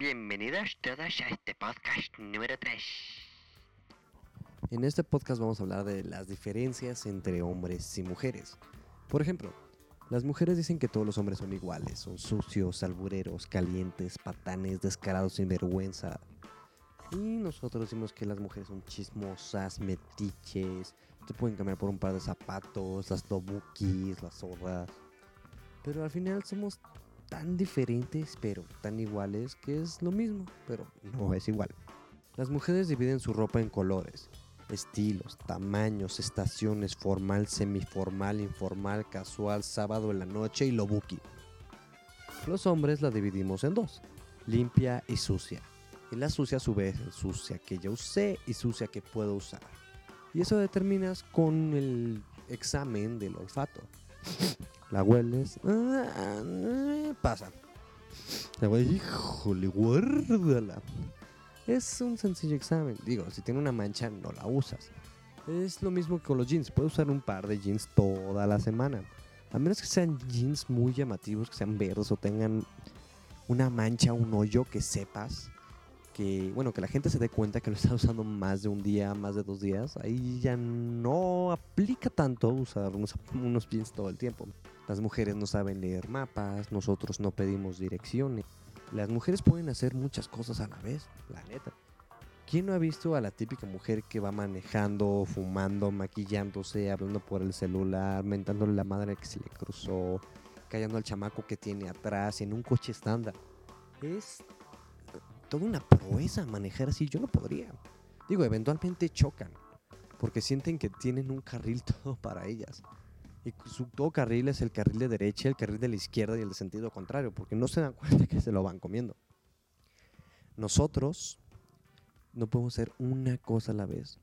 Bienvenidos todos a este podcast número 3. En este podcast vamos a hablar de las diferencias entre hombres y mujeres. Por ejemplo, las mujeres dicen que todos los hombres son iguales, son sucios, albureros, calientes, patanes, descarados, sin vergüenza. Y nosotros decimos que las mujeres son chismosas, metiches, te pueden cambiar por un par de zapatos, las lobukis, las zorras. Pero al final somos tan diferentes, pero tan iguales, que es lo mismo, pero no es igual. Las mujeres dividen su ropa en colores, estilos, tamaños, estaciones, formal, semiformal, informal, casual, sábado en la noche y lobuki. Los hombres la dividimos en dos, limpia y sucia. Y la sucia a su vez sucia que ya usé y sucia que puedo usar. Y eso determinas con el examen del olfato. La hueles, ah, pasa. La híjole, guárdala. Es un sencillo examen. Digo, si tiene una mancha, no la usas. Es lo mismo que con los jeans. Puedes usar un par de jeans toda la semana. A menos que sean jeans muy llamativos, que sean verdes o tengan una mancha, un hoyo que sepas que, bueno, que la gente se dé cuenta que lo está usando más de un día, más de dos días. Ahí ya no aplica tanto usar unos, unos jeans todo el tiempo. Las mujeres no saben leer mapas, nosotros no pedimos direcciones. Las mujeres pueden hacer muchas cosas a la vez, la neta. ¿Quién no ha visto a la típica mujer que va manejando, fumando, maquillándose, hablando por el celular, mentándole la madre que se le cruzó, callando al chamaco que tiene atrás en un coche estándar? Es toda una proeza manejar así. Yo no podría. Digo, eventualmente chocan, porque sienten que tienen un carril todo para ellas. Y su todo carril es el carril de derecha, el carril de la izquierda y el de sentido contrario, porque no se dan cuenta que se lo van comiendo. Nosotros no podemos hacer una cosa a la vez.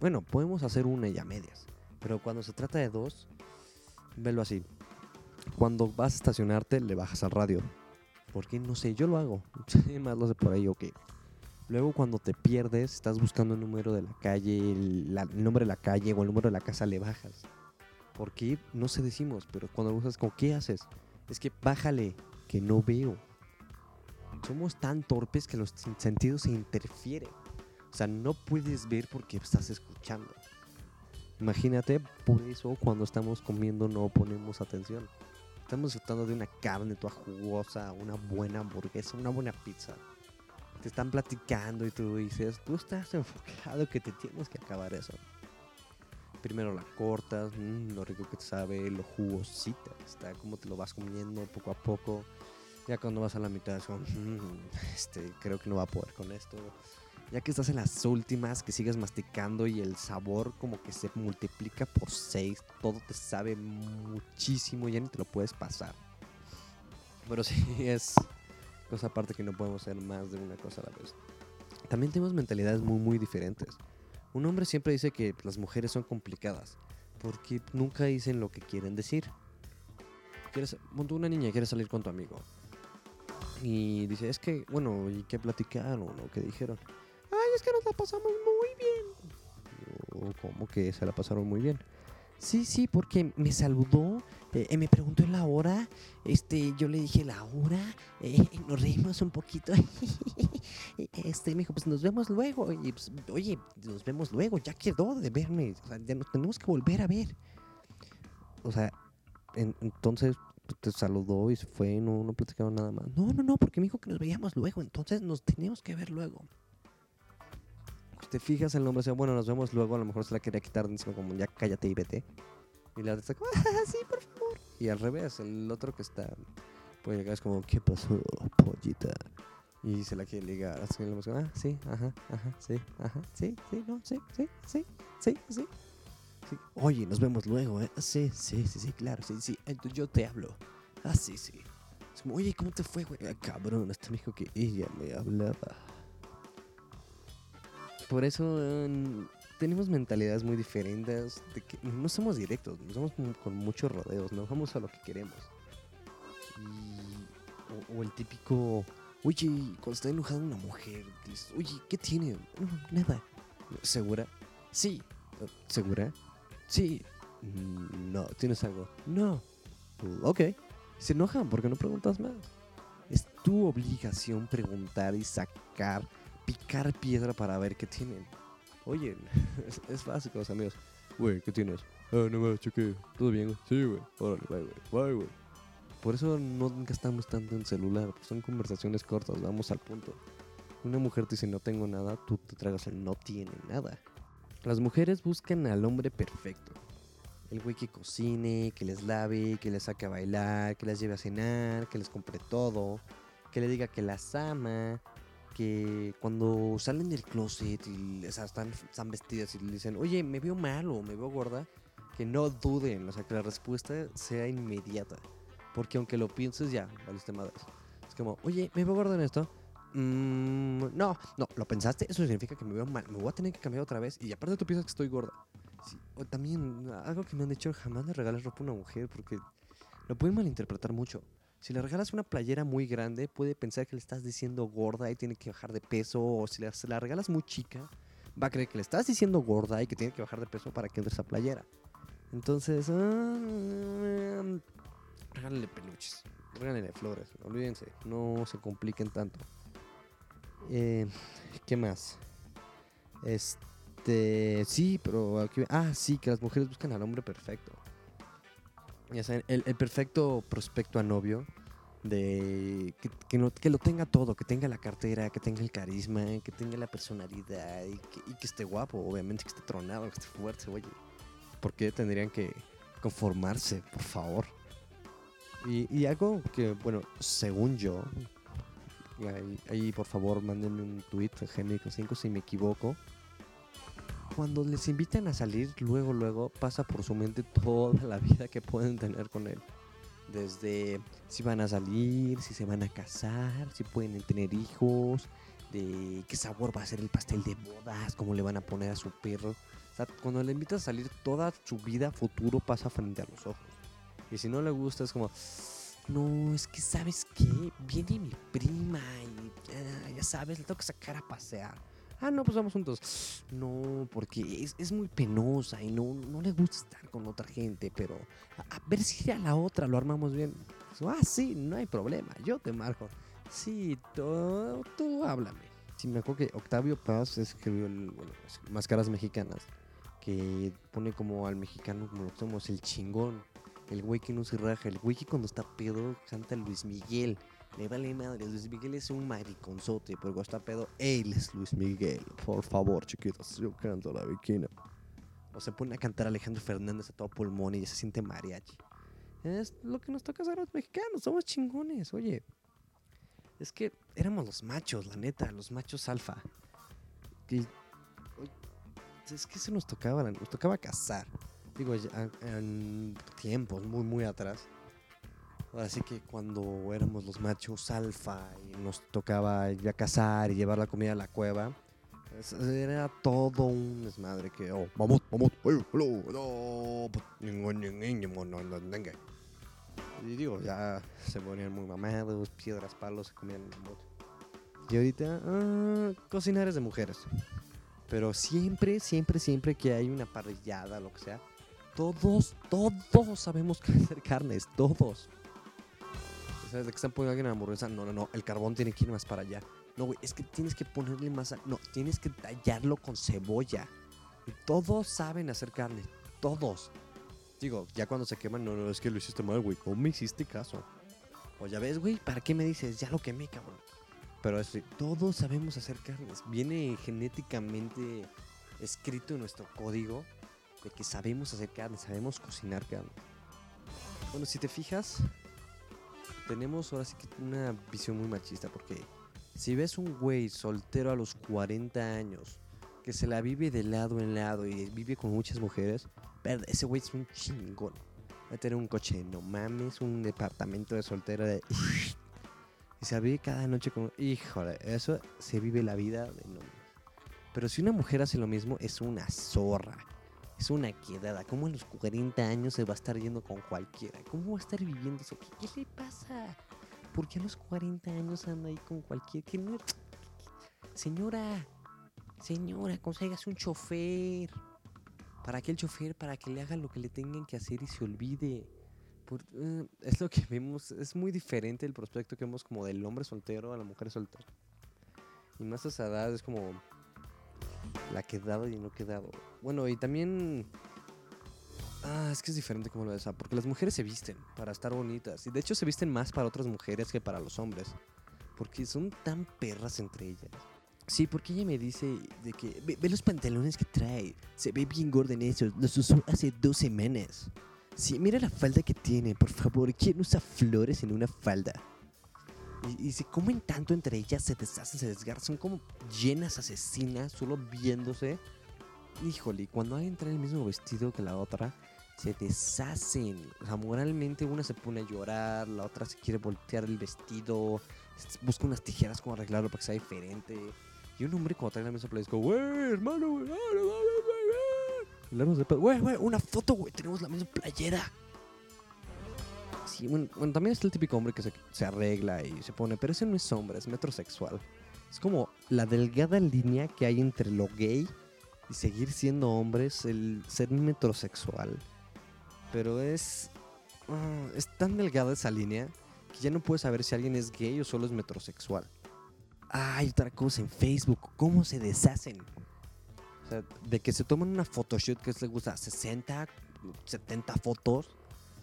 Bueno, podemos hacer una y a medias, pero cuando se trata de dos, velo así. Cuando vas a estacionarte, le bajas al radio. Porque no sé, yo lo hago. Más lo sé por ahí, ok. Luego cuando te pierdes, estás buscando el número de la calle, el, el nombre de la calle o el número de la casa, le bajas. ¿Por qué? No sé decimos, pero cuando usas, como, ¿qué haces? Es que bájale, que no veo. Somos tan torpes que los sentidos se interfieren. O sea, no puedes ver porque estás escuchando. Imagínate, por eso cuando estamos comiendo no ponemos atención. Estamos disfrutando de una carne toda jugosa, una buena hamburguesa, una buena pizza. Te están platicando y tú dices, tú estás enfocado que te tienes que acabar eso. Primero la cortas, mm, lo rico que te sabe, lo jugosita que está, cómo te lo vas comiendo poco a poco. Ya cuando vas a la mitad es "Mm, este, creo que no va a poder con esto. Ya que estás en las últimas, que sigues masticando y el sabor como que se multiplica por 6, todo te sabe muchísimo, ya ni te lo puedes pasar. Pero sí, es cosa aparte que no podemos hacer más de una cosa a la vez. También tenemos mentalidades muy, muy diferentes. Un hombre siempre dice que las mujeres son complicadas, porque nunca dicen lo que quieren decir. Quieres, una niña quiere salir con tu amigo. Y dice, es que, bueno, ¿y qué platicaron o qué dijeron? Ay, es que nos la pasamos muy bien. ¿Cómo que se la pasaron muy bien? Sí, sí, porque me saludó, eh, me preguntó la hora, este, yo le dije la hora, eh, nos reímos un poquito, este, me dijo, pues nos vemos luego, y pues, oye, nos vemos luego, ya quedó de verme, o sea, ya nos tenemos que volver a ver. O sea, en- entonces pues, te saludó y se fue, no, no platicaron nada más. No, no, no, porque me dijo que nos veíamos luego, entonces nos teníamos que ver luego. Te fijas el nombre, o sea, bueno, nos vemos luego, a lo mejor se la quería quitar encima como ya cállate y vete. Y la otra está como, "Ah, sí, por favor. Y al revés, el otro que está, puede llegar es como, ¿qué pasó, pollita? Y se la quiere ligar, así le como, ah, sí, ajá, ajá, sí, ajá, sí, sí, no, sí, sí, sí, sí, sí. Sí. Oye, nos vemos luego, ¿eh? Sí, sí, sí, sí, claro, sí, sí. Entonces yo te hablo. Ah, sí, sí. Como, oye, ¿cómo te fue, güey? Ah, cabrón, hasta me dijo que ella me hablaba. Por eso eh, tenemos mentalidades muy diferentes. De que no somos directos, no somos con muchos rodeos, no vamos a lo que queremos. Y- o el típico, oye, cuando está enojada una mujer, dices, oye, ¿qué tiene? No, nada. ¿Segura? Sí. ¿Segura? Sí. "Mm, No, ¿tienes algo? No. "Mm, Ok. Se enojan porque no preguntas más. Es tu obligación preguntar y sacar, picar piedra para ver qué tienen. Oye, es, es básico, los amigos. Güey, ¿qué tienes? Ah, no me cheque. ¿Todo bien? Sí, güey. Órale, bye, güey. Bye, güey. Por eso no gastamos tanto en celular. pues son conversaciones cortas, vamos al punto. Una mujer te dice no tengo nada, tú te tragas el no tiene nada. Las mujeres buscan al hombre perfecto. El güey que cocine, que les lave, que les saque a bailar, que las lleve a cenar, que les compre todo, que le diga que las ama, que cuando salen del closet y o sea, están, están vestidas y le dicen, oye, me veo mal o me veo gorda, que no duden, o sea, que la respuesta sea inmediata. Porque aunque lo pienses, ya, valiste madres. Es como, oye, ¿me veo gorda en esto? Mm, no, no, ¿lo pensaste? Eso significa que me veo mal. Me voy a tener que cambiar otra vez. Y aparte tú piensas que estoy gorda. También, algo que me han dicho, jamás le regales ropa a una mujer porque lo pueden malinterpretar mucho. Si le regalas una playera muy grande, puede pensar que le estás diciendo gorda y tiene que bajar de peso. O si la, se la regalas muy chica, va a creer que le estás diciendo gorda y que tiene que bajar de peso para que entre esa playera. Entonces, ah, regálenle peluches, regálenle flores, olvídense, no se compliquen tanto. Eh, ¿Qué más? Este, sí, pero aquí- ah, sí, que las mujeres buscan al hombre perfecto. Ya saben, el, perfecto prospecto a novio de que, que no- que lo tenga todo, que tenga la cartera, que tenga el carisma, que tenga la personalidad y que, y que esté guapo, obviamente que esté tronado, que esté fuerte, oye. ¿Por qué tendrían que conformarse, por favor? Y, algo que, bueno, según yo, ahí, por favor mándenme un tweet, Genérico 5 si me equivoco. Cuando les invitan a salir, luego, luego pasa por su mente toda la vida que pueden tener con él. Desde si van a salir, si se van a casar, si pueden tener hijos, de qué sabor va a ser el pastel de bodas, cómo le van a poner a su perro. O sea, cuando le invitas a salir, toda su vida futuro pasa frente a los ojos. Y si no le gusta, es como, no, es que sabes qué, viene mi prima y ah, ya sabes, le tengo que sacar a pasear. Ah, no, pues vamos juntos. No, porque es, es muy penosa y no, no le gusta estar con otra gente, pero a, ver si a la otra lo armamos bien. Ah, sí, no hay problema, yo te marco. Sí, tú, tú háblame. Sí, me acuerdo que Octavio Paz escribió el, bueno, Máscaras Mexicanas, que pone como al mexicano como lo somos, el chingón. El güey que no se raja, el güey que cuando está pedo canta Luis Miguel. Le vale madre, Luis Miguel es un mariconzote, pero cuando está pedo, él es Luis Miguel. Por favor, chiquitos, yo canto la bikina. O se pone a cantar Alejandro Fernández a todo pulmón y se siente mariachi. Es lo que nos toca hacer a los mexicanos, somos chingones, oye. Es que éramos los machos, la neta, los machos alfa. Es que se nos tocaba, nos tocaba cazar. Digo, en tiempos muy, muy atrás. Ahora sí que cuando éramos los machos alfa y nos tocaba ir a cazar y llevar la comida a la cueva, era todo un desmadre que, oh, vamos, vamos, pues, venga. Y digo, ya se ponían muy mamados, piedras, palos, se comían mamut. Y ahorita, ah, cocinar es de mujeres. Pero siempre, siempre, siempre que hay una parrillada, lo que sea, todos, todos sabemos que hacer carnes, todos. ¿Sabes de que están poniendo alguien en hamburguesa? No, no, no, el carbón tiene que ir más para allá. No, güey, es que tienes que ponerle más. No, tienes que tallarlo con cebolla. Y todos saben hacer carne, todos. Digo, ya cuando se queman, no, no, es que lo hiciste mal, güey. ¿Cómo me hiciste caso? O ya ves, güey, ¿para qué me dices? Ya lo quemé, cabrón. Pero es, todos sabemos hacer carnes. Viene genéticamente escrito en nuestro código que sabemos hacer carne, sabemos cocinar carne. Bueno, si te fijas, tenemos ahora sí que una visión muy machista porque si ves un güey soltero a los 40 años que se la vive de lado en lado y vive con muchas mujeres, ese güey es un chingón. Va a tener un coche, no mames, un departamento de soltero de... Y se vive cada noche con... Híjole, eso se vive la vida de no. Pero si una mujer hace lo mismo, es una zorra. Es una quedada. ¿Cómo a los 40 años se va a esestar yendo con cualquiera? ¿Cómo va a estar viviendo eso? ¿Qué, qué le pasa? ¿Por qué a los 40 años anda ahí con cualquiera? ¿Qué Señora, señora, consigas un chofer. ¿Para qué el chofer? Para que le haga lo que le tengan que hacer y se olvide. por- eh, es lo que vemos, es muy diferente el prospecto que vemos como del hombre soltero a la mujer soltera. Y más a esa edad es como la quedado y no quedado. Bueno, y también... Ah, es que es diferente como lo ves, porque las mujeres se visten para estar bonitas. Y de hecho se visten más para otras mujeres que para los hombres. Porque son tan perras entre ellas. Sí, porque ella me dice de que ve, ve los pantalones que trae. Se ve bien gorda en esos. Los usó hace dos semanas. Sí, mira la falda que tiene, por favor. ¿Quién usa flores en una falda? Y, y se comen tanto entre ellas, se deshacen, se desgarran. Son como llenas asesinas, solo viéndose. Híjole, cuando alguien trae el mismo vestido que la otra, se deshacen. O sea, moralmente una se pone a llorar, la otra se quiere voltear el vestido, busca unas tijeras como arreglarlo para que sea diferente. Y un hombre cuando trae la misma playa es como, güey, hermano, güey, ah, no mames, güey, güey". Hablarnos de pedo, Güey, güey, una foto, güey, tenemos la misma playera. Bueno, bueno, también está el típico hombre que se, se arregla y se pone, pero ese no es hombre, es metrosexual. Es como la delgada línea que hay entre lo gay y seguir siendo hombres, el ser metrosexual. Pero es. ah, es tan delgada esa línea que ya no puedes saber si alguien es gay o solo es metrosexual. Ah, hay otra cosa en Facebook, cómo se deshacen. O sea, de que se toman una photoshoot que les gusta 60, 70 fotos,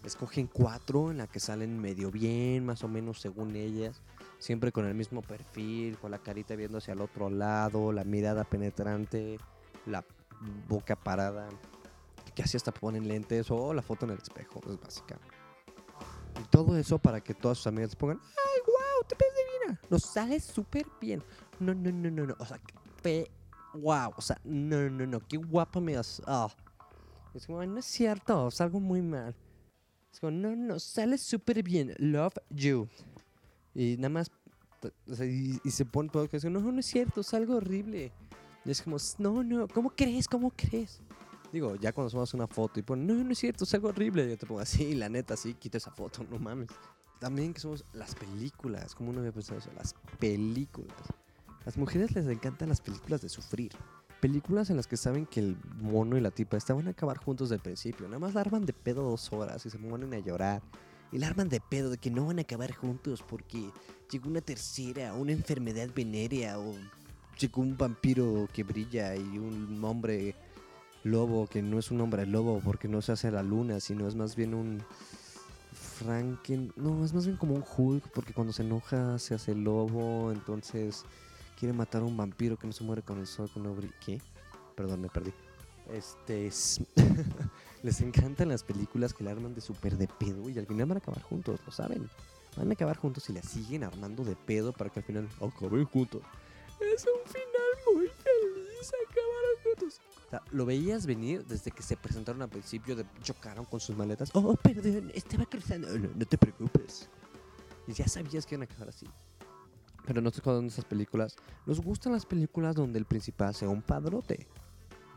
escogen cuatro en la que salen medio bien, más o menos según ellas, siempre con el mismo perfil, con la carita viendo hacia el otro lado, la mirada penetrante, la boca parada, que así hasta ponen lentes o la foto en el espejo, es básica. Y todo eso para que todas sus amigas pongan, ¡ay, wow! ¡Te ves divina! Nos sale súper bien. No, no, no, no, no. O sea, que wow. O sea, no, no, no. Qué guapa me das. Ah. Es como, no es cierto, salgo muy mal. Es no, no, sale súper bien. Love you. Y nada más, y, y se pone todo que es, no, no es cierto, salgo horrible. Y es como, no, no, ¿cómo crees? ¿Cómo crees? Digo, ya cuando sumas una foto y ponen, no, no es cierto, salgo horrible. Yo te pongo así, la neta, sí, quita esa foto, no mames. También que somos las películas, como no había pensado eso, las películas. Las mujeres les encantan las películas de sufrir. Películas en las que saben que el mono y la tipa estaban a acabar juntos del principio. Nada más la arman de pedo dos horas y se ponen a llorar. Y la arman de pedo de que no van a acabar juntos porque llegó una tercera, una enfermedad venérea o llegó un vampiro que brilla y un hombre lobo que no es un hombre lobo porque no se hace a la luna, sino es más bien un Franken... No, es más bien como un Hulk porque cuando se enoja se hace lobo, entonces quiere matar a un vampiro que no se muere con el sol, que no brilla. ¿Qué? Perdón, me perdí. Este es... Les encantan las películas que la arman de súper de pedo y al final van a acabar juntos, lo saben. Van a acabar juntos y la siguen armando de pedo para que al final acaben juntos. Es un final muy feliz, acabaron juntos. O sea, lo veías venir desde que se presentaron al principio, chocaron con sus maletas. Oh, perdón, estaba cruzando. No, no te preocupes. Ya sabías que iban a acabar así. Pero nosotros cuando vemos esas películas, nos gustan las películas donde el principal sea un padrote.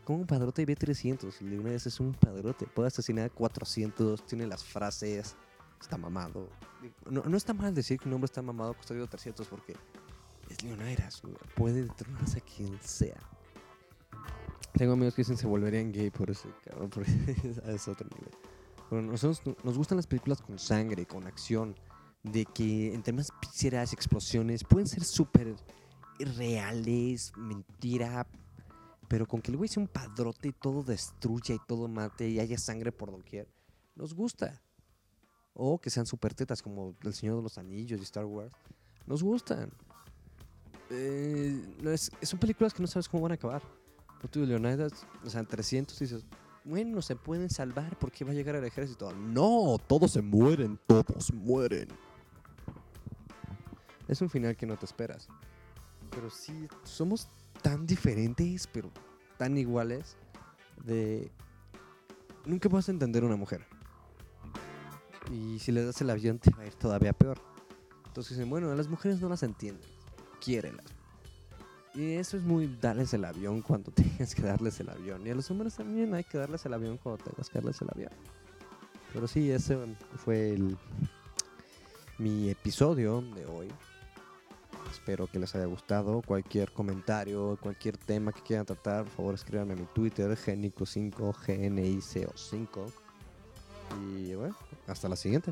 Como un padrote de B300. Y de una vez es un padrote. Puede asesinar a 400, tiene las frases, está mamado. No, no está mal decir que un hombre está mamado costando 300 porque es Leonidas. Puede detronarse a quien sea. Tengo amigos que dicen se volverían gay por ese cabrón, porque es otro nivel. Bueno, nosotros no- nos gustan las películas con sangre, con acción, de que entre más píxeles, explosiones, pueden ser súper reales, mentira, pero con que el güey sea un padrote y todo destruya y todo mate y haya sangre por doquier, nos gusta. O que sean súper tetas como El Señor de los Anillos y Star Wars, nos gustan. Eh, es, son películas que no sabes cómo van a acabar. No tú, Leonidas, o sea, en 300 dices, bueno, se pueden salvar porque va a llegar el ejército. No, todos se mueren, todos mueren. Es un final que no te esperas. Pero sí, somos tan diferentes, pero tan iguales, de... Nunca vas a entender una mujer. Y si le das el avión te va a ir todavía peor. Entonces dicen, bueno, las mujeres no las entienden, quiérelas. Y eso es muy darles el avión cuando tengas que darles el avión. Y a los hombres también hay que darles el avión cuando tengas que darles el avión. Pero sí, ese fue el, mi episodio de hoy. Espero que les haya gustado. Cualquier comentario, cualquier tema que quieran tratar, por favor escríbanme a mi Twitter, genico5, gnico5. Y bueno, hasta la siguiente.